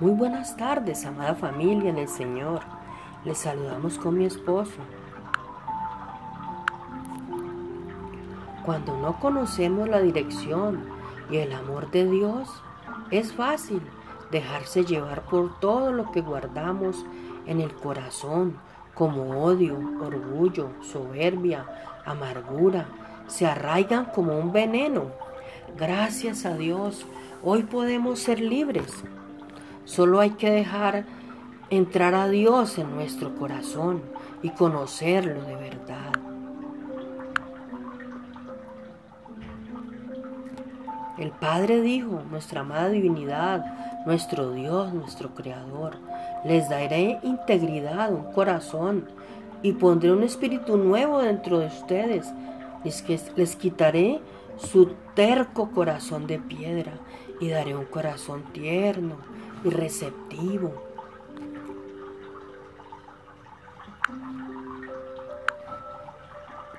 Muy buenas tardes, amada familia en el Señor. Les saludamos con mi esposo. Cuando no conocemos la dirección y el amor de Dios, es fácil dejarse llevar por todo lo que guardamos en el corazón, como odio, orgullo, soberbia, amargura, se arraigan como un veneno. Gracias a Dios, hoy podemos ser libres. Solo hay que dejar entrar a Dios en nuestro corazón y conocerlo de verdad. El Padre dijo, nuestra amada divinidad, nuestro Dios, nuestro Creador, les daré integridad, un corazón, y pondré un espíritu nuevo dentro de ustedes. Les, les quitaré su terco corazón de piedra y daré un corazón tierno y receptivo.